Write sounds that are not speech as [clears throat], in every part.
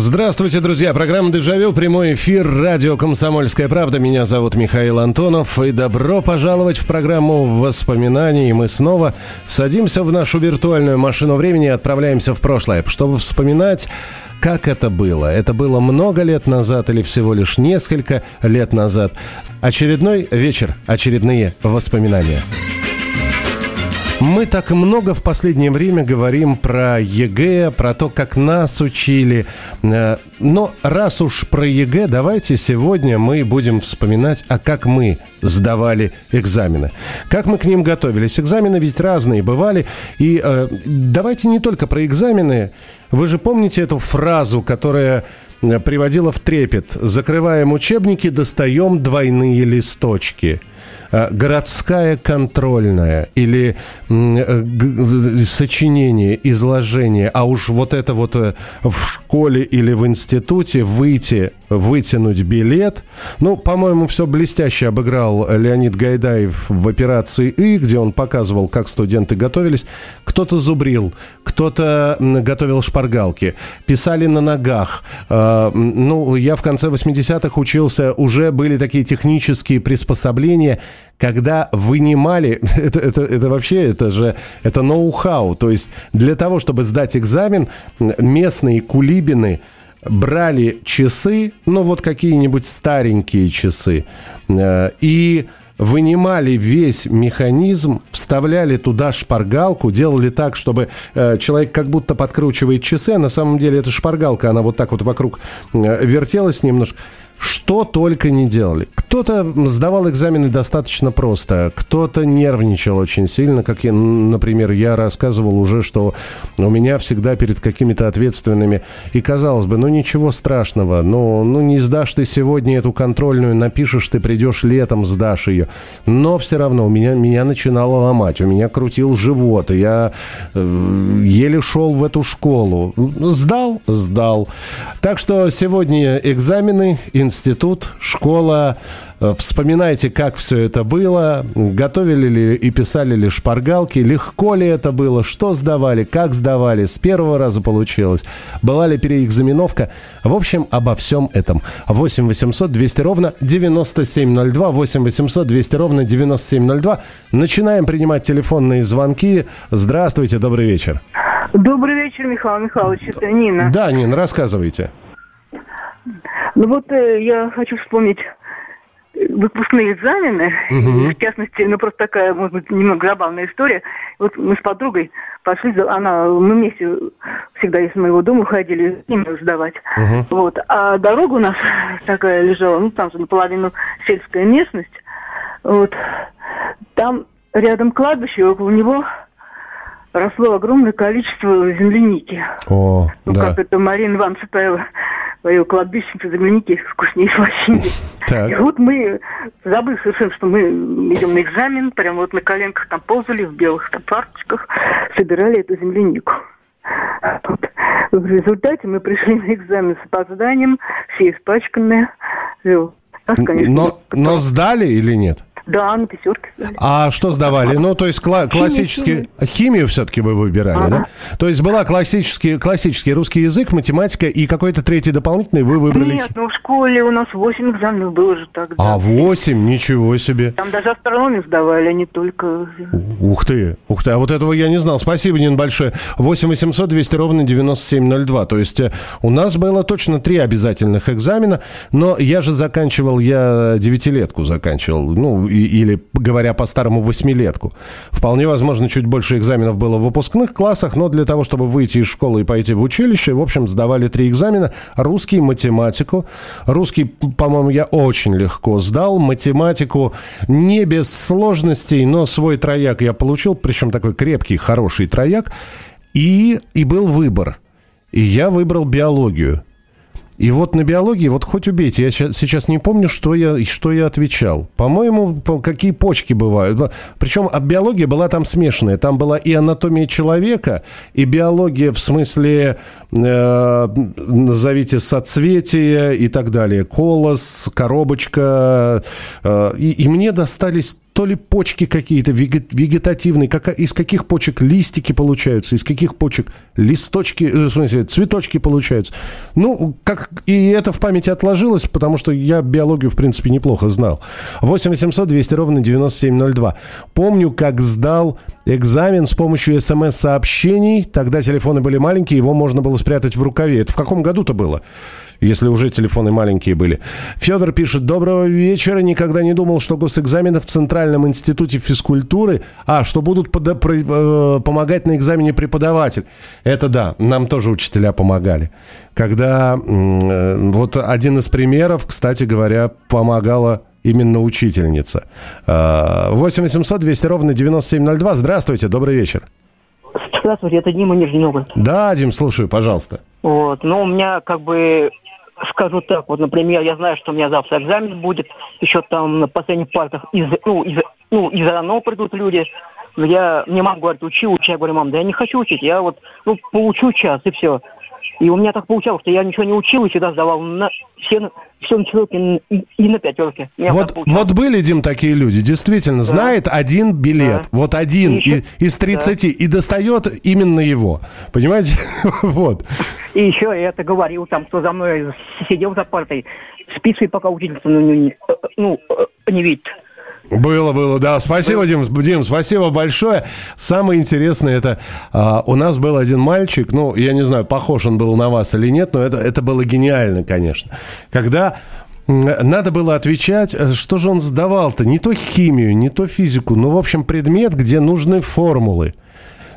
Здравствуйте, друзья. Программа «Дежавю», прямой эфир, радио «Комсомольская правда». Меня зовут Михаил Антонов. И добро пожаловать в программу воспоминаний. Мы снова садимся в нашу виртуальную машину времени и отправляемся в прошлое, чтобы вспоминать как это было? Это было много лет назад или всего лишь несколько лет назад? Очередной вечер, очередные воспоминания. Мы так много в последнее время говорим про ЕГЭ, про то, как нас учили. Э, но раз уж про ЕГЭ, давайте сегодня мы будем вспоминать, а как мы сдавали экзамены. Как мы к ним готовились. Экзамены ведь разные бывали. И э, давайте не только про экзамены. Вы же помните эту фразу, которая э, приводила в трепет. Закрываем учебники, достаем двойные листочки. Э, городская контрольная или э, сочинение, изложение, а уж вот это вот э, в школе или в институте выйти, вытянуть билет. Ну, по-моему, все блестяще обыграл Леонид Гайдаев в операции «И», где он показывал, как студенты готовились. Кто-то зубрил, кто-то готовил шпаргалки, писали на ногах. Ну, я в конце 80-х учился, уже были такие технические приспособления – когда вынимали, [laughs] это, это, это вообще, это же, это ноу-хау, то есть для того, чтобы сдать экзамен, местные кулибины брали часы, ну вот какие-нибудь старенькие часы, э, и вынимали весь механизм, вставляли туда шпаргалку, делали так, чтобы э, человек как будто подкручивает часы, а на самом деле это шпаргалка, она вот так вот вокруг э, вертелась немножко что только не делали. Кто-то сдавал экзамены достаточно просто, кто-то нервничал очень сильно, как я, например, я рассказывал уже, что у меня всегда перед какими-то ответственными, и казалось бы, ну ничего страшного, ну, ну не сдашь ты сегодня эту контрольную, напишешь, ты придешь летом, сдашь ее. Но все равно у меня, меня начинало ломать, у меня крутил живот, я э, еле шел в эту школу. Сдал? Сдал. Так что сегодня экзамены, институт, школа. Э, вспоминайте, как все это было, готовили ли и писали ли шпаргалки, легко ли это было, что сдавали, как сдавали, с первого раза получилось, была ли переэкзаменовка. В общем, обо всем этом. 8 800 200 ровно 9702, 8 800 200 ровно 9702. Начинаем принимать телефонные звонки. Здравствуйте, добрый вечер. Добрый вечер, Михаил Михайлович, это Нина. Да, Нина, рассказывайте. Ну вот э, я хочу вспомнить выпускные экзамены, угу. в частности, ну просто такая, может быть, немного забавная история. Вот мы с подругой пошли, она, мы вместе всегда из моего дома ходили именно сдавать. Угу. Вот. А дорога у нас [laughs] такая лежала, ну там же наполовину сельская местность. Вот. Там рядом кладбище, около него росло огромное количество земляники. О, ну, да. как это Марина Ивановна Цепаева свою кладбищенцу земляники вкуснее слащинки. И вот мы, забыв совершенно, что мы идем на экзамен, прямо вот на коленках там ползали, в белых там фарточках, собирали эту землянику. Вот. В результате мы пришли на экзамен с опозданием, все испачканные. Нас, конечно, но, но сдали или нет? Да, на пятерке. А что сдавали? Ну, то есть кла- классический... Химию, химию все-таки вы выбирали, ага. да? То есть была классический, классический русский язык, математика и какой-то третий дополнительный вы выбрали... Нет, ну в школе у нас 8 экзаменов было же тогда. А 8? Ничего себе. Там даже астрономию сдавали, а не только... Ух ты, ух ты, а вот этого я не знал. Спасибо, Нин, большое. 8 800 200 ровно 9702. То есть э, у нас было точно три обязательных экзамена, но я же заканчивал, я девятилетку заканчивал, ну, или, говоря по-старому, восьмилетку. Вполне возможно, чуть больше экзаменов было в выпускных классах, но для того, чтобы выйти из школы и пойти в училище, в общем, сдавали три экзамена. Русский, математику. Русский, по-моему, я очень легко сдал. Математику не без сложностей, но свой трояк я получил, причем такой крепкий, хороший трояк. И, и был выбор. И я выбрал биологию. И вот на биологии, вот хоть убейте, я сейчас не помню, что я, что я отвечал. По-моему, какие почки бывают. Причем а биология была там смешанная. Там была и анатомия человека, и биология в смысле, назовите, соцветия и так далее. Колос, коробочка. Э, и, и мне достались то ли почки какие-то вегетативные, как, из каких почек листики получаются, из каких почек листочки, э, в смысле, цветочки получаются. Ну, как и это в памяти отложилось, потому что я биологию, в принципе, неплохо знал. 8 800 200 ровно 9702. Помню, как сдал экзамен с помощью смс-сообщений. Тогда телефоны были маленькие, его можно было спрятать в рукаве. Это в каком году-то было? если уже телефоны маленькие были. Федор пишет, доброго вечера, никогда не думал, что госэкзамены в Центральном институте физкультуры, а, что будут пода- э, помогать на экзамене преподаватель. Это да, нам тоже учителя помогали. Когда э, вот один из примеров, кстати говоря, помогала именно учительница. 8 800 200 ровно 9702. Здравствуйте, добрый вечер. Здравствуйте, это Дима Нижний Новгород. Да, Дим, слушаю, пожалуйста. Вот, ну, у меня как бы скажу так, вот, например, я знаю, что у меня завтра экзамен будет, еще там на последних партах из, ну, из, ну, из РАНО придут люди, я, мне мама говорит, учи, учи. Я говорю, мам, да я не хочу учить, я вот, ну, поучу час, и все. И у меня так получалось, что я ничего не учил и всегда сдавал на все, все на четверке и, и на пятерке. Вот, вот были, Дим, такие люди, действительно, да. знает один билет, да. вот один и еще, из 30, да. и достает именно его. Понимаете? [laughs] вот. И еще я это говорил, там, кто за мной сидел за партой, спицы пока учительство ну, не, ну, не видит. Было, было, да. Спасибо, Дим, Дим, спасибо большое. Самое интересное, это а, у нас был один мальчик, ну, я не знаю, похож он был на вас или нет, но это, это было гениально, конечно. Когда надо было отвечать, э, что же он сдавал-то? Не то химию, не то физику, ну, в общем, предмет, где нужны формулы.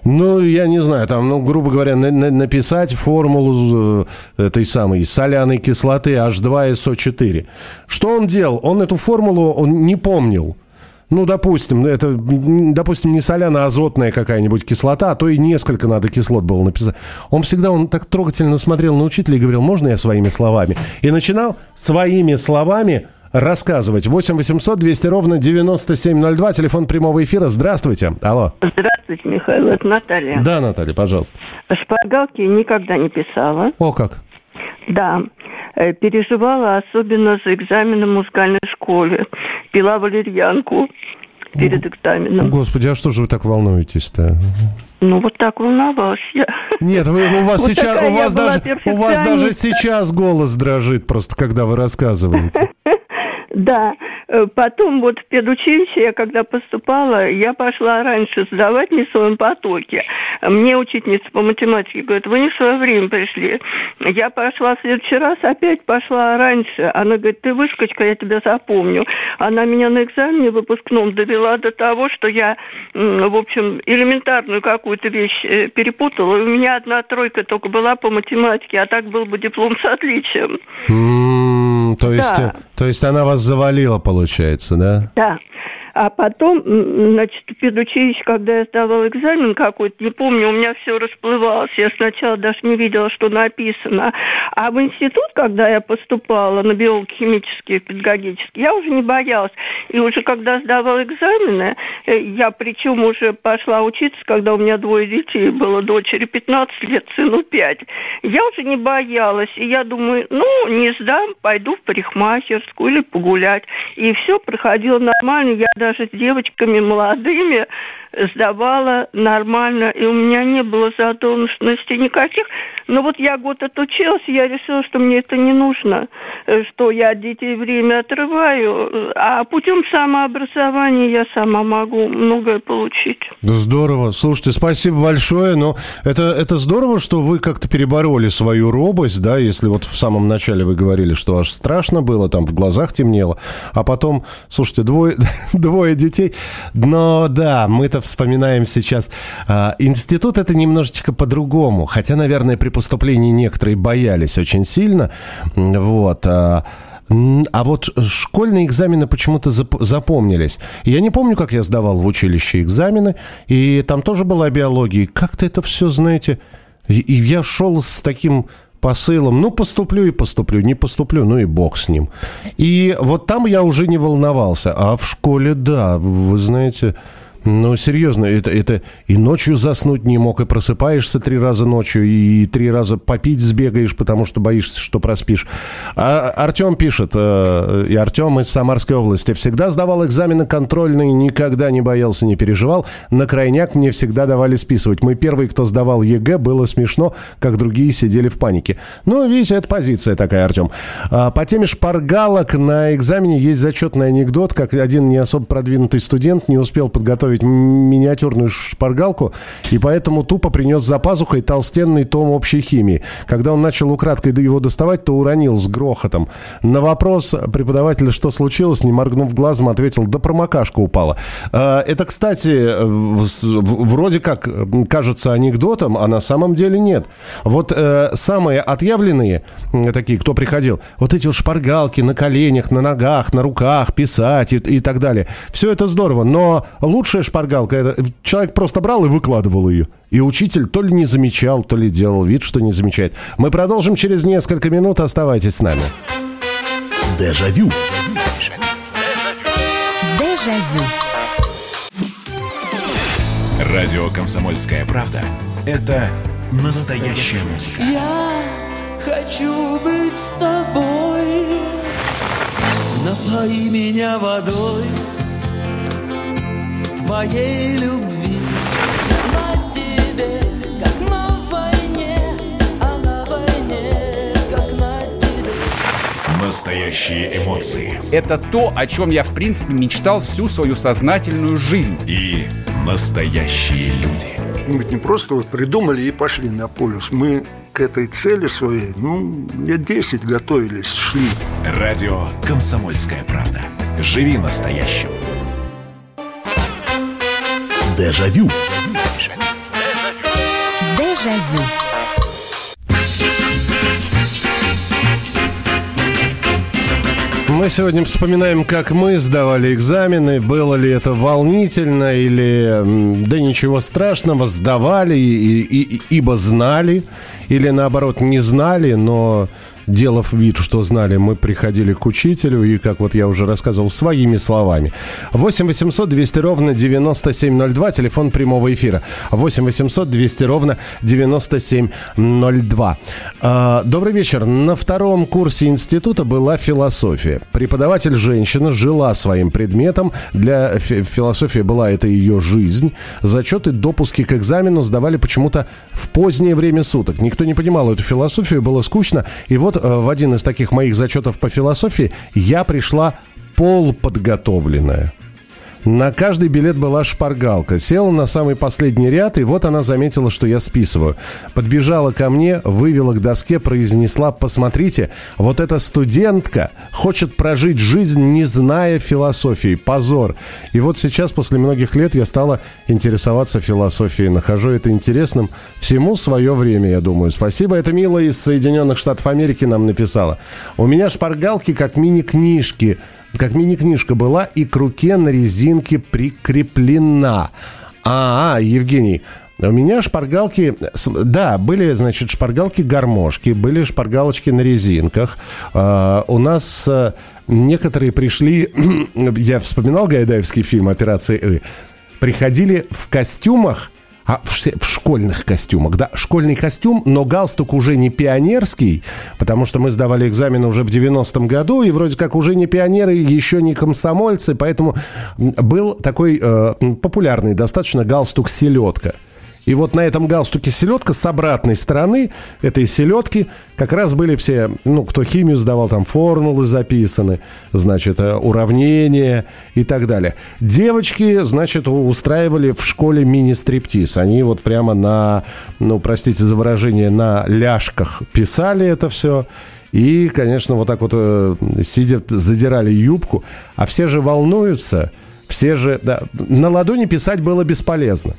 Ну, я не знаю, там, ну, грубо говоря, на, на, написать формулу э, этой самой соляной кислоты H2SO4. Что он делал? Он эту формулу он не помнил. Ну, допустим, это, допустим, не соляно-азотная какая-нибудь кислота, а то и несколько надо кислот было написать. Он всегда, он так трогательно смотрел на учителя и говорил, можно я своими словами? И начинал своими словами рассказывать. 8 800 200 ровно 9702, телефон прямого эфира. Здравствуйте. Алло. Здравствуйте, Михаил, это Наталья. Да, Наталья, пожалуйста. Шпаргалки никогда не писала. О, как? Да. Э, переживала особенно за экзаменом в музыкальной школе. Пила валерьянку перед экзаменом. Господи, а что же вы так волнуетесь-то? Ну, вот так волновалась я. Нет, вы, у вас [laughs] вот сейчас, у вас, даже, у вас даже сейчас голос дрожит просто, когда вы рассказываете. [laughs] Да, потом вот в педучилище я когда поступала, я пошла раньше сдавать не в своем потоке. Мне учительница по математике говорит, вы не в свое время пришли. Я пошла в следующий раз, опять пошла раньше. Она говорит, ты выскочка, я тебя запомню. Она меня на экзамене выпускном довела до того, что я, в общем, элементарную какую-то вещь э, перепутала. У меня одна тройка только была по математике, а так был бы диплом с отличием. То, есть, да. то есть она вас завалила, получается, да? Да. А потом, значит, в педучилище, когда я сдавала экзамен какой-то, не помню, у меня все расплывалось. Я сначала даже не видела, что написано. А в институт, когда я поступала на биохимический, педагогический, я уже не боялась. И уже когда сдавала экзамены, э, я причем уже пошла учиться, когда у меня двое детей было, дочери 15 лет, сыну 5. Я уже не боялась. И я думаю, ну, не сдам, пойду в парикмахерскую или погулять. И все проходило нормально. Я даже с девочками молодыми сдавала нормально, и у меня не было задолженностей никаких. Но вот я год отучилась, я решила, что мне это не нужно, э, что я от детей время отрываю, а путем самообразования я сама могу многое получить. Здорово. Слушайте, спасибо большое, но это, это здорово, что вы как-то перебороли свою робость, да, если вот в самом начале вы говорили, что аж страшно было, там в глазах темнело, а потом, слушайте, двое, [laughs] двое детей, но да, мы-то вспоминаем сейчас. А, институт это немножечко по-другому. Хотя, наверное, при поступлении некоторые боялись очень сильно. Вот. А, а вот школьные экзамены почему-то запомнились. Я не помню, как я сдавал в училище экзамены, и там тоже была биология. Как-то это все, знаете... И я шел с таким посылом. Ну, поступлю и поступлю, не поступлю, ну и бог с ним. И вот там я уже не волновался. А в школе, да, вы знаете, ну, серьезно, это, это и ночью заснуть не мог, и просыпаешься три раза ночью, и три раза попить сбегаешь, потому что боишься, что проспишь. А Артем пишет, э, и Артем из Самарской области, всегда сдавал экзамены контрольные, никогда не боялся, не переживал. На крайняк мне всегда давали списывать. Мы первые, кто сдавал ЕГЭ, было смешно, как другие сидели в панике. Ну, видите, это позиция такая, Артем. А, по теме шпаргалок на экзамене есть зачетный анекдот, как один не особо продвинутый студент не успел подготовить изготовить миниатюрную шпаргалку, и поэтому тупо принес за пазухой толстенный том общей химии. Когда он начал украдкой его доставать, то уронил с грохотом. На вопрос преподавателя, что случилось, не моргнув глазом, ответил, да промокашка упала. А, это, кстати, вроде как кажется анекдотом, а на самом деле нет. Вот э, самые отъявленные такие, кто приходил, вот эти шпаргалки на коленях, на ногах, на руках, писать и, и так далее. Все это здорово, но лучшее Хорошая шпаргалка. Это, человек просто брал и выкладывал ее. И учитель то ли не замечал, то ли делал вид, что не замечает. Мы продолжим через несколько минут. Оставайтесь с нами. Дежавю. Дежавю. Радио «Комсомольская правда» — это настоящая музыка. Я хочу быть с тобой. Напои меня водой твоей любви. На тебе, как на войне, а на войне, как на тебе. Настоящие эмоции. Это то, о чем я, в принципе, мечтал всю свою сознательную жизнь. И настоящие люди. Мы ведь не просто вот придумали и пошли на полюс. Мы к этой цели своей, ну, лет 10 готовились, шли. Радио «Комсомольская правда». Живи настоящим. Дежавю. Дежавю. Мы сегодня вспоминаем, как мы сдавали экзамены. Было ли это волнительно или... Да ничего страшного, сдавали, и, и, ибо знали. Или наоборот, не знали, но делав вид, что знали, мы приходили к учителю и, как вот я уже рассказывал, своими словами. 8 800 200 ровно 9702, телефон прямого эфира. 8 800 200 ровно 9702. А, добрый вечер. На втором курсе института была философия. Преподаватель женщина жила своим предметом. Для философии была это ее жизнь. Зачеты, допуски к экзамену сдавали почему-то в позднее время суток. Никто не понимал эту философию, было скучно. И вот э, в один из таких моих зачетов по философии я пришла полуподготовленная. На каждый билет была шпаргалка. Села на самый последний ряд, и вот она заметила, что я списываю. Подбежала ко мне, вывела к доске, произнесла, посмотрите, вот эта студентка хочет прожить жизнь, не зная философии. Позор. И вот сейчас, после многих лет, я стала интересоваться философией. Нахожу это интересным. Всему свое время, я думаю. Спасибо. Это Мила из Соединенных Штатов Америки нам написала. У меня шпаргалки как мини-книжки как мини-книжка была и к руке на резинке прикреплена. А, а Евгений, у меня шпаргалки, да, были, значит, шпаргалки-гармошки, были шпаргалочки на резинках. Uh, у нас uh, некоторые пришли, [clears throat] я вспоминал Гайдаевский фильм «Операция И», приходили в костюмах, а в, в школьных костюмах, да, школьный костюм, но галстук уже не пионерский, потому что мы сдавали экзамен уже в 90-м году, и вроде как уже не пионеры, еще не комсомольцы, поэтому был такой э, популярный достаточно галстук «селедка». И вот на этом галстуке селедка с обратной стороны этой селедки как раз были все, ну, кто химию сдавал, там формулы записаны, значит, э, уравнения и так далее. Девочки, значит, устраивали в школе мини-стриптиз. Они вот прямо на, ну, простите за выражение, на ляжках писали это все. И, конечно, вот так вот э, сидя, задирали юбку. А все же волнуются, все же... Да, на ладони писать было бесполезно.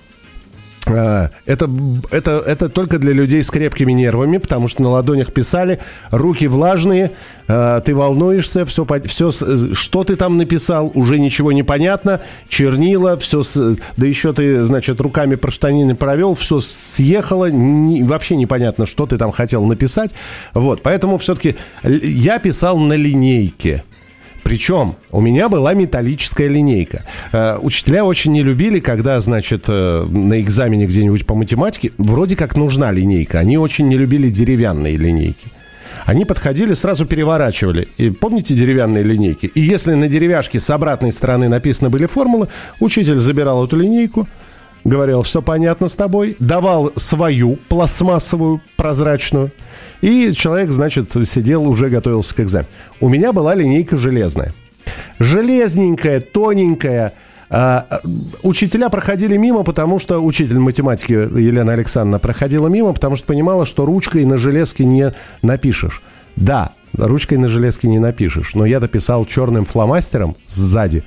А, Это, это, это только для людей с крепкими нервами, потому что на ладонях писали, руки влажные, а, ты волнуешься, все, все, что ты там написал, уже ничего не понятно, чернила, все, да еще ты, значит, руками про штанины провел, все съехало, не- вообще непонятно, что ты там хотел написать. Вот, поэтому все-таки я писал на линейке. Причем у меня была металлическая линейка. Э, учителя очень не любили, когда, значит, э, на экзамене где-нибудь по математике вроде как нужна линейка. Они очень не любили деревянные линейки. Они подходили, сразу переворачивали. И помните деревянные линейки? И если на деревяшке с обратной стороны написаны были формулы, учитель забирал эту линейку, говорил, все понятно с тобой, давал свою пластмассовую, прозрачную, и человек, значит, сидел, уже готовился к экзамену. У меня была линейка железная. Железненькая, тоненькая. А, учителя проходили мимо, потому что учитель математики Елена Александровна проходила мимо, потому что понимала, что ручкой на железке не напишешь. Да, ручкой на железке не напишешь, но я дописал черным фломастером сзади.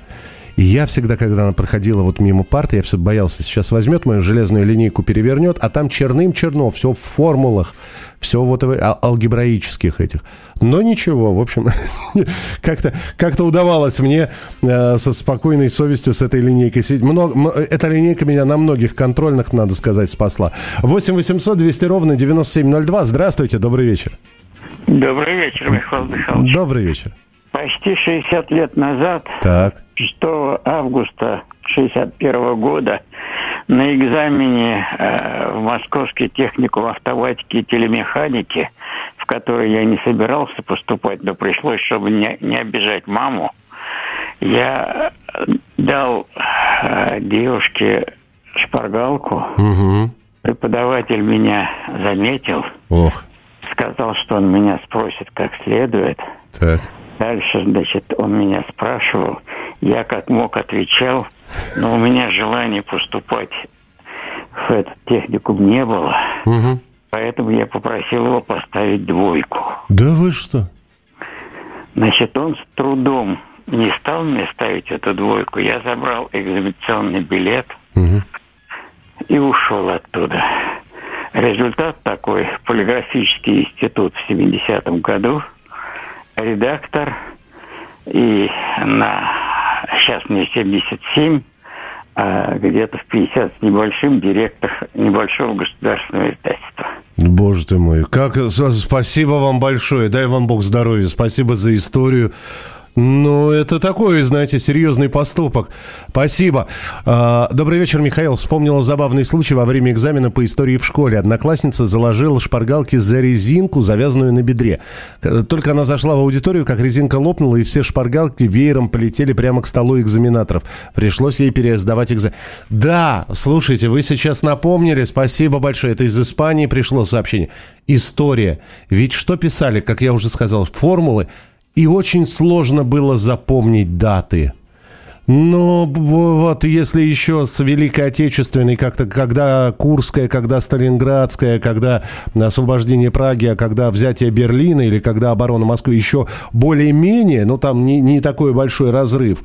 И я всегда, когда она проходила вот мимо парты, я все боялся, сейчас возьмет мою железную линейку, перевернет, а там черным черно, все в формулах, все вот а- алгебраических этих. Но ничего, в общем, [laughs] как-то как удавалось мне э, со спокойной совестью с этой линейкой сидеть. Много, эта линейка меня на многих контрольных, надо сказать, спасла. 8 800 200 ровно 9702. Здравствуйте, добрый вечер. Добрый вечер, Михаил Михайлович. Добрый вечер. Почти 60 лет назад, Так. 6 августа 61 года, на экзамене э, в Московский техникум автоматики и телемеханики, в который я не собирался поступать, но пришлось, чтобы не, не обижать маму, я дал э, девушке шпаргалку. Угу. Преподаватель меня заметил, Ох, сказал, что он меня спросит как следует. так. Дальше, значит, он меня спрашивал, я как мог отвечал, но у меня желания поступать в этот техникум не было, Мгм. поэтому я попросил его поставить двойку. Да вы что? Значит, он с трудом не стал мне ставить эту двойку. Я забрал экзаменационный билет Мгм. и ушел оттуда. Результат такой. Полиграфический институт в 70-м году. Редактор. И на... Сейчас мне 77, а где-то в 50 с небольшим директор небольшого государственного издательства. Боже ты мой, как спасибо вам большое, дай вам Бог здоровья, спасибо за историю. Ну, это такой, знаете, серьезный поступок. Спасибо. А, Добрый вечер, Михаил. Вспомнила забавный случай во время экзамена по истории в школе. Одноклассница заложила шпаргалки за резинку, завязанную на бедре. Только она зашла в аудиторию, как резинка лопнула, и все шпаргалки веером полетели прямо к столу экзаменаторов. Пришлось ей пересдавать экзамен. Да, слушайте, вы сейчас напомнили, спасибо большое. Это из Испании пришло сообщение. История. Ведь что писали, как я уже сказал, формулы, и очень сложно было запомнить даты. Б- вот если еще с Великой Отечественной, как-то, когда Курская, когда Сталинградская, когда освобождение Праги, а когда взятие Берлина или когда оборона Москвы еще более-менее, ну там не, не такой большой разрыв,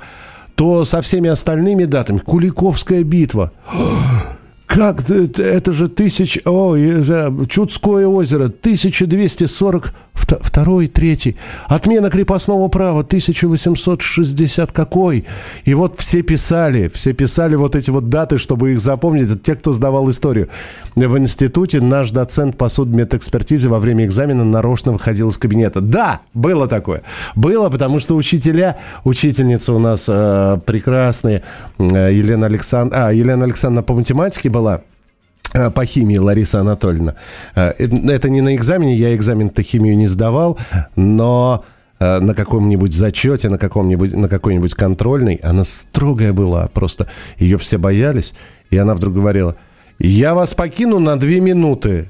то со всеми остальными датами, Куликовская битва, [gasps] как это, же тысяч... О, Чудское озеро, 1242 третий. Отмена крепостного права, 1860 какой. И вот все писали, все писали вот эти вот даты, чтобы их запомнить. Это те, кто сдавал историю. В институте наш доцент по судмедэкспертизе во время экзамена нарочно выходил из кабинета. Да, было такое. Было, потому что учителя, учительница у нас э, прекрасные, э, Елена Александровна... А, Елена Александровна по математике была. Э, По химии Лариса Анатольевна. Э, Это это не на экзамене, я экзамен-то химию не сдавал, но э, на каком-нибудь зачете, на, каком-нибудь, на какой-нибудь контрольной, она строгая была, просто ее все боялись, и она вдруг говорила, я вас покину на две минуты,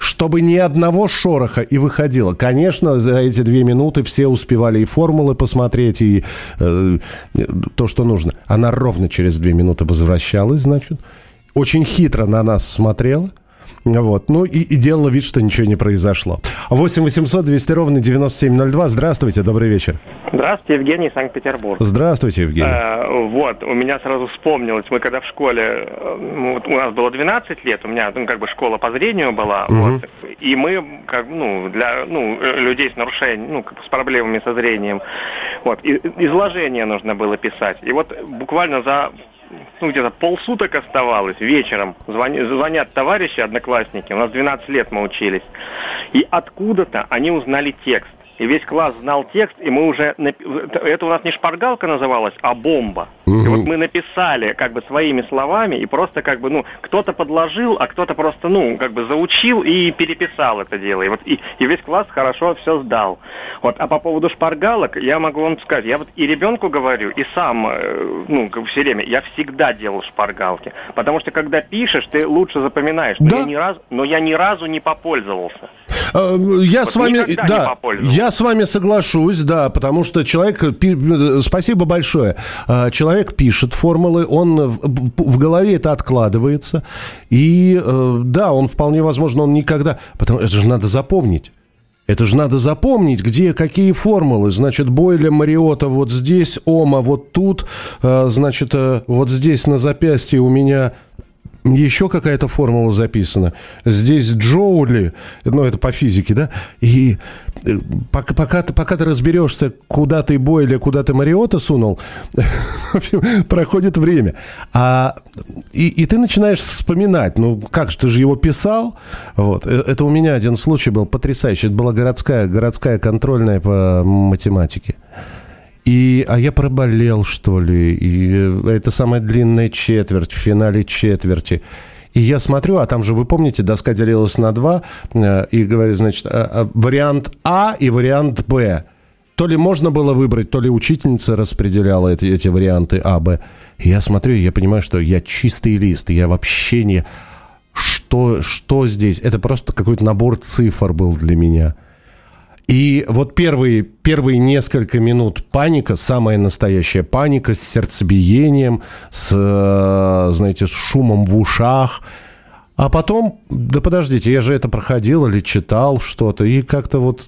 чтобы ни одного шороха и выходило. Конечно, за эти две минуты все успевали и формулы посмотреть, и э, то, что нужно. Она ровно через две минуты возвращалась, значит, очень хитро на нас смотрела, Вот. Ну и, и делала вид, что ничего не произошло. 8 800 200 ровно 9702. Здравствуйте, добрый вечер. Здравствуйте, Евгений, Санкт-Петербург. Здравствуйте, Евгений. Э, вот, у меня сразу вспомнилось, мы когда в школе, э, вот у нас было 12 лет, у меня, ну, как бы школа по зрению была, Мгм. вот, и мы, как, ну, для, ну, э, людей с нарушением, ну, как с проблемами со зрением, вот, и- изложение нужно было писать. И вот буквально за ну, где-то полсуток оставалось вечером. Звони- звонят товарищи, одноклассники. У нас 12 лет мы учились. И откуда-то они узнали текст. И весь класс знал текст, и мы уже... Это у нас не шпаргалка называлась, а бомба. И вот мы написали как бы своими словами, и просто как бы, ну, кто-то подложил, а кто-то просто, ну, как бы заучил и переписал это дело. И вот и, и весь класс хорошо все сдал. Вот, а по поводу шпаргалок, я могу вам сказать, я вот и ребенку говорю, и сам, э, ну, все время, я всегда делал шпаргалки. Потому что когда пишешь, ты лучше запоминаешь. Но, я, ни разу, но я ни разу не попользовался. Э, Я с вами, да, попользовался. С вами соглашусь, да, потому что человек, спасибо большое, Э, человек пишет формулы, он в, в голове это откладывается, и э, да, он вполне возможно, он никогда, потому это же надо запомнить. Это же надо запомнить, где какие формулы. Значит, Бойля Мариота вот здесь, Ома вот тут, э, значит, э, вот здесь на запястье у меня еще какая-то формула записана. Здесь Джоули, ну это по физике, да? И э, пока, пока, ты, пока ты разберешься, куда ты Бойля, куда ты Мариота сунул, [laughs] в общем, проходит время. А, и, и ты начинаешь вспоминать, ну как же, ты же его писал. Вот. Э, Это у меня один случай был потрясающий. Это была городская, городская контрольная по математике. И, а я проболел, что ли. И э, это самая длинная четверть в финале четверти. И я смотрю, а там же, вы помните, доска делилась на два, э, и говорит, значит, а, вариант А и вариант Б. То ли можно было выбрать, то ли учительница распределяла эти, эти варианты А, Б. И я смотрю, и я понимаю, что я чистый лист, я вообще не... Что, что здесь? Это просто какой-то набор цифр был для меня. И вот первые, первые несколько минут паника, самая настоящая паника с сердцебиением, с, э, знаете, с шумом в ушах. А потом, да подождите, я же это проходил или читал что-то, и как-то вот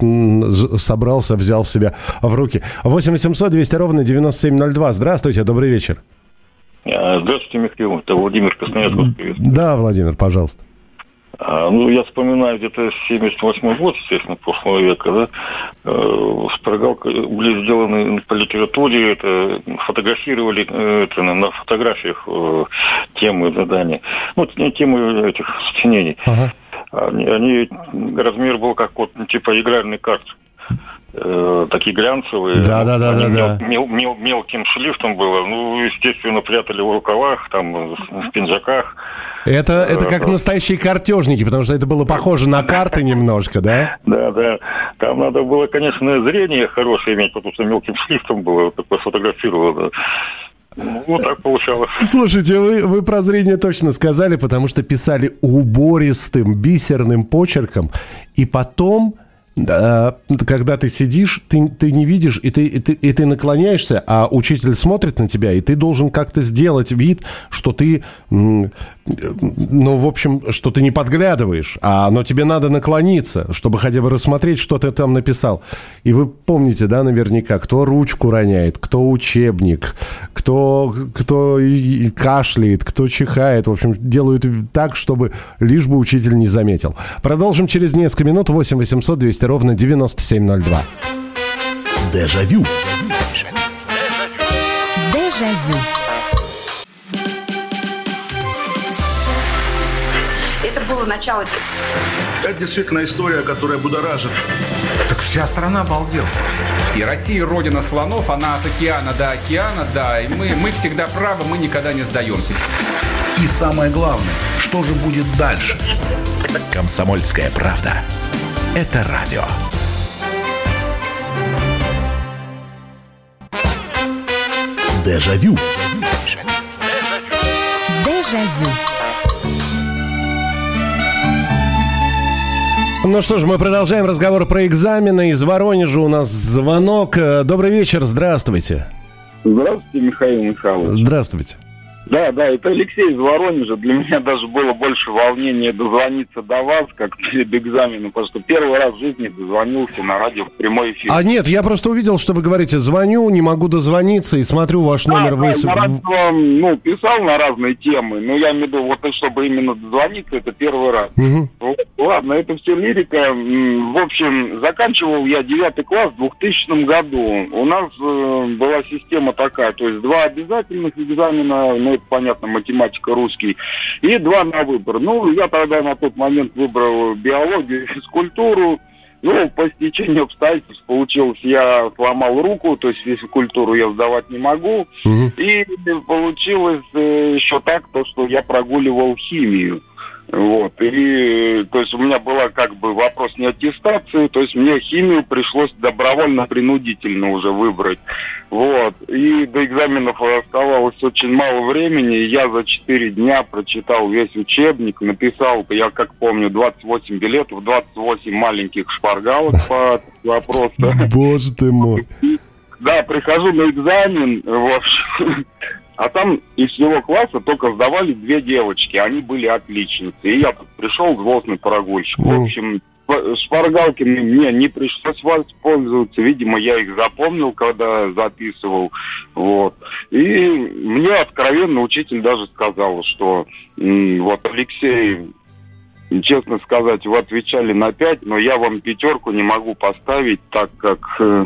собрался, взял себя в руки. 8 800 200 ровно 9702. Здравствуйте, добрый вечер. А, Здравствуйте, Михаил. Это Владимир Красноярск. Да, Владимир, пожалуйста. А, Ну, я вспоминаю где-то 78 год, естественно, прошлого века, да, э, шпаргалка были сделаны по литературе, это фотографировали э, это, на, фотографиях э, темы задания, ну, темы этих сочинений. Они, они- размер был как вот, типа игральный карт. Э, такие глянцевые. Да, да, да, да, да. мел- мел- мелким шрифтом было. Ну, естественно, прятали в рукавах, там, в пинжаках. Это, это как Э, настоящие картежники, потому что это было похоже на карты немножко, да? Да, да. Там надо было, конечно, зрение хорошее иметь, потому что мелким шрифтом было, такое фотографировало. да. Ну, вот так получалось. Слушайте, вы, вы про зрение точно сказали, потому что писали убористым, бисерным почерком, и потом, да, когда ты сидишь, ты, ты не видишь, и ты, и, ты, и ты наклоняешься, а учитель смотрит на тебя, и ты должен как-то сделать вид, что ты, ну, в общем, что ты не подглядываешь, а, но тебе надо наклониться, чтобы хотя бы рассмотреть, что ты там написал. И вы помните, да, наверняка, кто ручку роняет, кто учебник, кто, кто кашляет, кто чихает. В общем, делают так, чтобы лишь бы учитель не заметил. Продолжим через несколько минут. 8 800 200 ровно 9702. Дежавю. Дежавю. Это было начало. Это действительно история, которая будоражит. Так вся страна обалдела. И Россия родина слонов, она от океана до океана, да. И мы, мы всегда правы, мы никогда не сдаемся. И самое главное, что же будет дальше? Комсомольская правда. Это радио. Дежавю. Дежавю. Ну что ж, мы продолжаем разговор про экзамены. Из Воронежа у нас звонок. Э, Добрый вечер, здравствуйте. Здравствуйте, Михаил Михайлович. Здравствуйте. Да, да, это Алексей из Воронежа. Для меня даже было больше волнения дозвониться до вас, как перед экзаменом, потому что первый раз в жизни дозвонился на радио в прямой эфир. А нет, я просто увидел, что вы говорите, звоню, не могу дозвониться, и смотрю ваш номер. Да, вы... да, я радио, ну, писал на разные темы, но я имею в виду, вот чтобы именно дозвониться, это первый раз. Вот, ладно, это все лирика. В общем, заканчивал я девятый класс в 2000 году. У нас э, была система такая, то есть два обязательных экзамена, ну, это понятно, математика, русский, и два на выбор. Ну, я тогда на тот момент выбрал биологию и [laughs] физкультуру. Ну, по стечению обстоятельств получилось, я сломал руку, то есть физкультуру я сдавать не могу. И получилось э, еще так, то, что я прогуливал химию. Вот. И, то есть, у меня была как бы вопрос не аттестации, то есть, мне химию пришлось добровольно-принудительно уже выбрать. Вот. И до экзаменов оставалось очень мало времени, и я за 4 дня прочитал весь учебник, написал, я как помню, 28 билетов, 28 маленьких шпаргалок по [laughs] вопросу. Боже ты мой. Да, прихожу на экзамен, в общем, а там из всего класса только сдавали две девочки, они были отличницы. И я пришел, злостный прогульщик. В общем, шпаргалками мне не пришлось воспользоваться. Видимо, я их запомнил, когда записывал. Вот. И мне откровенно учитель даже сказал, что вот Алексей честно сказать, вы отвечали на пять, но я вам пятерку не могу поставить, так как э,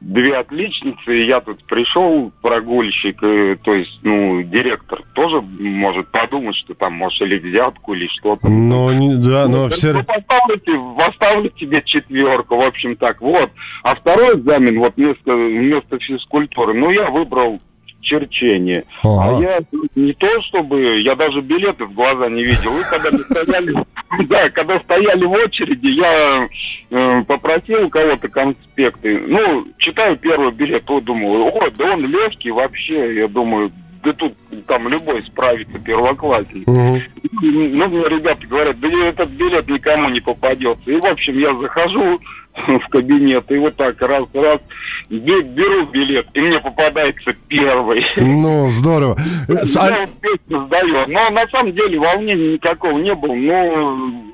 две отличницы, и я тут пришел, прогульщик, э, то есть, ну, директор тоже может подумать, что там, может, или взятку, или что-то. Но, не- да, но Ну, все... ну, поставлю, поставлю тебе четверку, в общем так, вот. А второй экзамен, вот вместо, вместо физкультуры, ну, я выбрал черчение. А я не то чтобы, я даже билеты в глаза не видел. И когда мы стояли, [laughs] да, когда стояли в очереди, я э, попросил у кого-то конспекты. Ну, читаю первый билет, то думаю, о, да он легкий вообще, я думаю, да тут там любой справится, первоклассник. Ну, мне ребята говорят, да этот билет никому не попадется. И, в общем, я захожу [laughs] в кабинет, и вот так раз-раз бе- беру билет, и мне попадается первый. Ну, здорово. Я песню сдаю. Но на самом деле волнения никакого не было. Ну,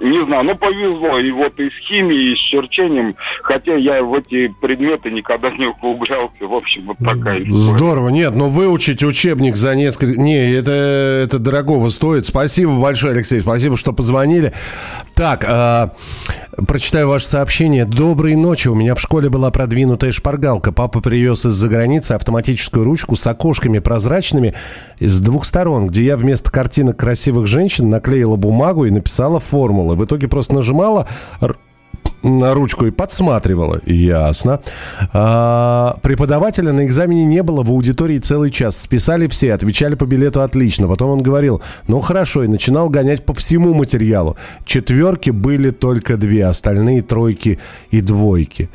не знаю, ну повезло. И вот и с химией, и с черчением, хотя я в эти предметы никогда не углублялся. В общем, вот такая история. Здорово. Нет, но выучить учебник за несколько... Не, это, это дорогого стоит. Спасибо большое, Алексей. Спасибо, что позвонили. Так, а, прочитаю ваше сообщение. Доброй ночи. У меня в школе была продвинутая шпаргалка. Папа привез из-за границы автоматическую ручку с окошками прозрачными с двух сторон, где я вместо картинок красивых женщин наклеила бумагу и написала формулы. В итоге просто нажимала на ручку и подсматривала. Ясно. А, преподавателя на экзамене не было в аудитории целый час. Списали все, отвечали по билету отлично. Потом он говорил, ну хорошо, и начинал гонять по всему материалу. Четверки были только две, остальные тройки и двойки.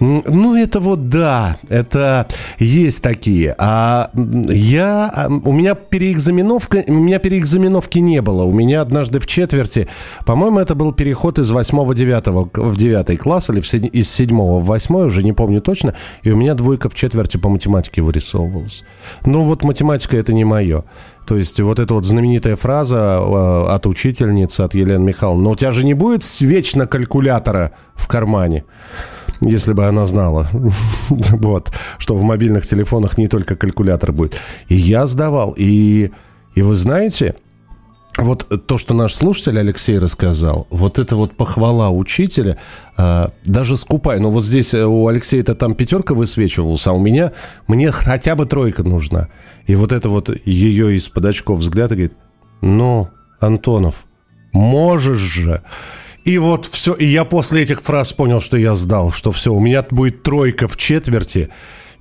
Ну, это вот да, это есть такие. А я, а, у меня переэкзаменовка, у меня переэкзаменовки не было. У меня однажды в четверти, по-моему, это был переход из 8-9 в 9 класс или из 7 в 8, уже не помню точно, и у меня двойка в четверти по математике вырисовывалась. Ну вот математика это не мое. То есть вот эта вот знаменитая фраза э, от учительницы, от Елены Михайловны, но у тебя же не будет вечно калькулятора в кармане если бы она знала, [laughs] вот, что в мобильных телефонах не только калькулятор будет. И я сдавал, и, и вы знаете, вот то, что наш слушатель Алексей рассказал, вот это вот похвала учителя, а, даже скупая. Но вот здесь э, у Алексея-то там пятерка высвечивалась, а у меня, мне хотя бы тройка нужна. И вот это вот ее из-под очков взгляд говорит, ну, Антонов, можешь же. И вот все, и я после этих фраз понял, что я сдал, что все, у меня будет тройка в четверти.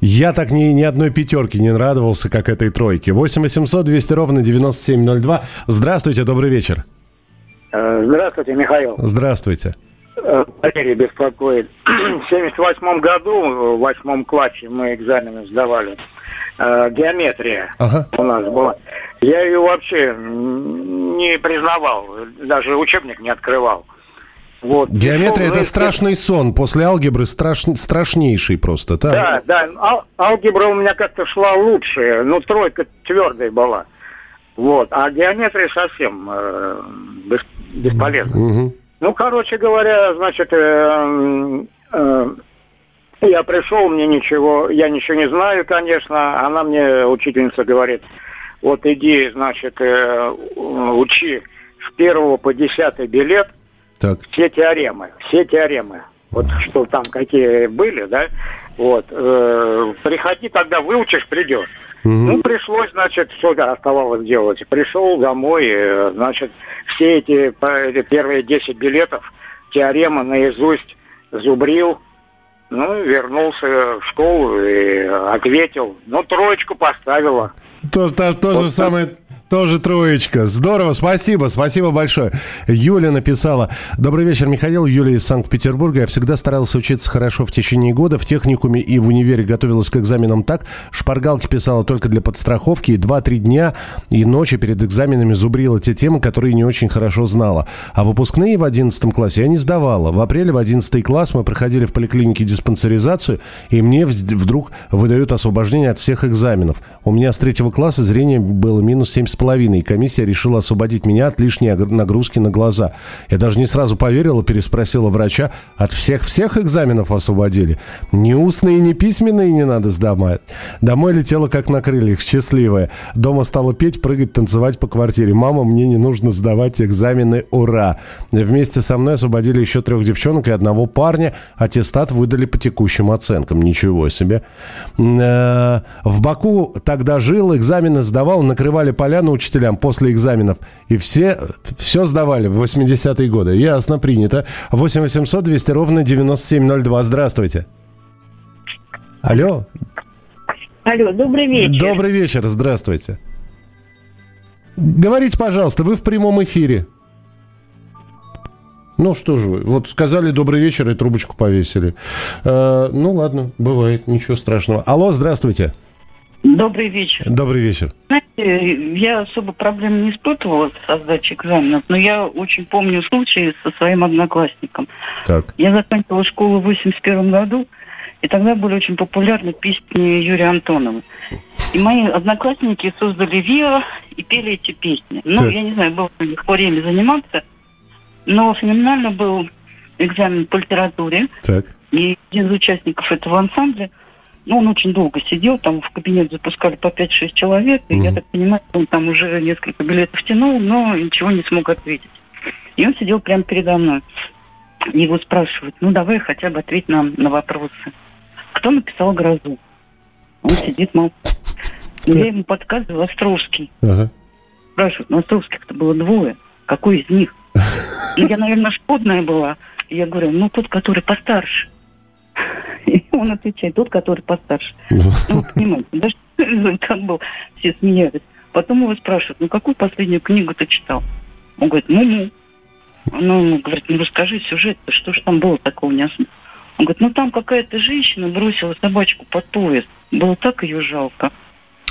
Я так ни, ни одной пятерки не радовался, как этой тройке. 8 800 200 ровно 9702. Здравствуйте, добрый вечер. Э, Здравствуйте, Михаил. Здравствуйте. Э, Валерий беспокоит. В 78 году, в восьмом классе, мы экзамены сдавали. Э, Геометрия Ага. у нас была. Я ее вообще не признавал, даже учебник не открывал. Вот. Геометрия это страшный сон. После алгебры страш- страшнейший просто, да? Да, да. Ал- алгебра у меня как-то шла лучше. Ну, тройка твердая была. Вот. А геометрия совсем э, бес- бесполезна. Мгм. Ну, короче говоря, значит, э, э, я пришел, мне ничего, я ничего не знаю, конечно. Она мне, учительница, говорит, вот иди, значит, э, учи с первого по десятый билет Так. все теоремы, все теоремы. Вот что там какие были, да? Вот. э, приходи, тогда выучишь, придешь. Ну, пришлось, значит, что оставалось делать. Пришел домой, э, значит, все эти, первые 10 билетов, теорема наизусть зубрил, ну, вернулся в школу и ответил. Ну, троечку поставила. То, то, то же самое, тоже троечка. Здорово, спасибо, спасибо большое. Юля написала. Добрый вечер, Михаил. Юлия из Санкт-Петербурга. Я всегда старался учиться хорошо в течение года. В техникуме и в универе готовилась к экзаменам так. Шпаргалки писала только для подстраховки. И 2-3 дня и ночи перед экзаменами зубрила те темы, которые не очень хорошо знала. А выпускные в 11 классе я не сдавала. В апреле в 11 класс мы проходили в поликлинике диспансеризацию, и мне вдруг выдают освобождение от всех экзаменов. У меня с третьего класса зрение было минус 7,5, и комиссия решила освободить меня от лишней нагрузки на глаза. Я даже не сразу поверила, переспросила врача, от всех-всех экзаменов освободили? Ни устные, ни письменные не надо сдавать. Домой летела как на крыльях, счастливая. Дома стала петь, прыгать, танцевать по квартире. Мама, мне не нужно сдавать экзамены, ура! Вместе со мной освободили еще трех девчонок и одного парня. Аттестат выдали по текущим оценкам. Ничего себе. Э, В Баку тогда жил, экзамены сдавал, накрывали поляну учителям после экзаменов. И все, все сдавали в 80-е годы. Ясно, принято. 8 800 200 ровно 9702. Здравствуйте. Алло. Алло, добрый вечер. Добрый вечер, здравствуйте. Говорите, пожалуйста, вы в прямом эфире. Ну что же вы, вот сказали добрый вечер и трубочку повесили. Э, ну ладно, бывает, ничего страшного. Алло, здравствуйте. Добрый вечер. Добрый вечер. Знаете, я особо проблем не испытывала со сдачей экзаменов, но я очень помню случай со своим одноклассником. Так. Я закончила школу в 81 году, и тогда были очень популярны песни Юрия Антонова. И мои одноклассники создали ВИА и пели эти песни. Ну, Так. я не знаю, было у них время заниматься, но феноменально был экзамен по литературе. Так. И один из участников этого ансамбля, ну, он очень долго сидел, там в кабинет запускали по 5-6 человек, и я так понимаю, он там уже несколько билетов тянул, но ничего не смог ответить. И он сидел прямо передо мной. Его спрашивают, ну, давай хотя бы ответь нам на вопросы. Кто написал «Грозу»? Он сидит, молчит. Я ему подсказываю Островский. Ага. Спрашивают, ну, Островских-то было двое. Какой из них? [laughs] Ну, я, наверное, шкодная была. Я говорю, ну, тот, который постарше. Он отвечает, тот, который постарше. Ну, вы понимаете, да, что так был, все смеялись. Потом его спрашивают, ну, какую последнюю книгу ты читал? Он говорит, ну-ну. Ну, он говорит, ну, расскажи сюжет, что же там было такого неясно. Он говорит, ну, там какая-то женщина бросила собачку под поезд. Было так ее жалко.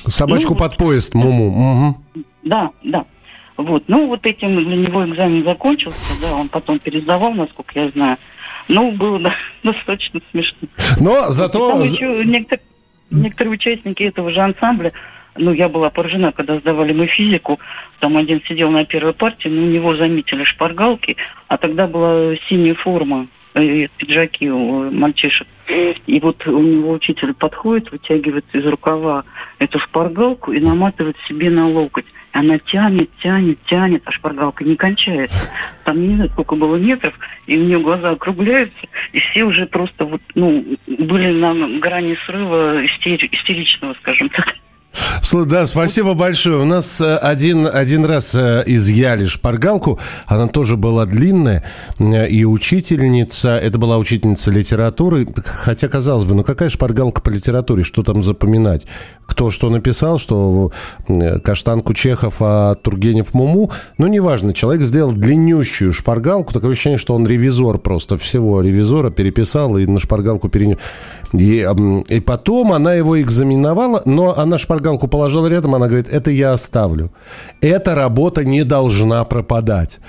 Собачку Ну, под поезд, Муму. Мгм. Да, да. Вот. Ну, вот этим для него экзамен закончился, да, он потом пересдавал, насколько я знаю. Ну, было да, [laughs] достаточно смешно. Но зато... Там еще некоторые, некоторые участники этого же ансамбля, ну, я была поражена, когда сдавали мы физику, там один сидел на первой партии, но у него заметили шпаргалки, а тогда была синяя форма, э, пиджаки у мальчишек. И вот у него учитель подходит, вытягивает из рукава эту шпаргалку и наматывает себе на локоть. Она тянет, тянет, тянет, а шпаргалка не кончается. Там не знаю, сколько было метров, и у нее глаза округляются, и все уже просто вот, ну, были на грани срыва истери- истеричного, скажем так. Да, спасибо большое. У нас э, один, один раз э, изъяли шпаргалку. Она тоже была длинная. Э, И учительница, это была учительница литературы. Хотя, казалось бы, ну какая шпаргалка по литературе? Что там запоминать? кто что написал, что Каштанку Чехов, а Тургенев Муму. Ну, неважно, человек сделал длиннющую шпаргалку. Такое ощущение, что он ревизор просто всего ревизора переписал и на шпаргалку перенес. И, и потом она его экзаменовала, но она шпаргалку положила рядом, она говорит, это я оставлю. Эта работа не должна пропадать.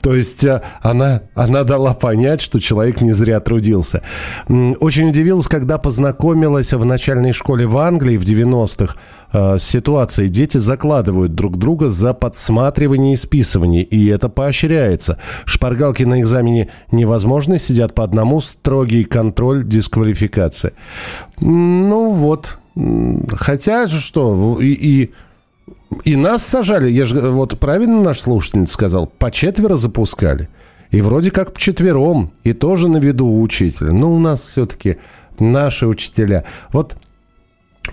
То есть э, она, она дала понять, что человек не зря трудился. Очень удивилась, когда познакомилась в начальной школе в Англии в 90-х э, с ситуацией. Дети закладывают друг друга за подсматривание и списывание, и это поощряется. Шпаргалки на экзамене невозможны, сидят по одному, строгий контроль, дисквалификация. Ну вот. Хотя что, и, и и нас сажали, я же, вот правильно наш слушательница сказал, по четверо запускали. И вроде как четвером, и тоже на виду у учителя. Но у нас все-таки наши учителя. Вот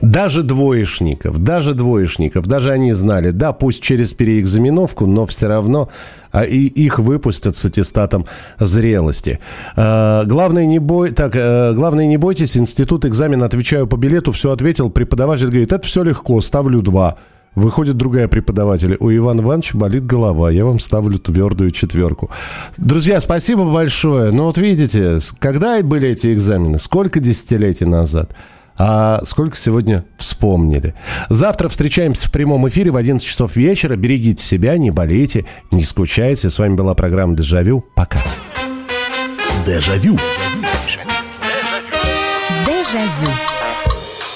даже двоечников, даже двоечников, даже они знали, да, пусть через переэкзаменовку, но все равно а, и их выпустят с аттестатом зрелости. А, главное, не бой... так, а, главное, не бойтесь, институт экзамена, отвечаю по билету, все ответил, преподаватель говорит, это все легко, ставлю два. Выходит другая преподаватель. У Ивана Ивановича болит голова. Я вам ставлю твердую четверку. Друзья, спасибо большое. Ну вот видите, когда были эти экзамены? Сколько десятилетий назад? А сколько сегодня вспомнили. Завтра встречаемся в прямом эфире в 11 часов вечера. Берегите себя, не болейте, не скучайте. С вами была программа «Дежавю». Пока. Дежавю. Дежавю.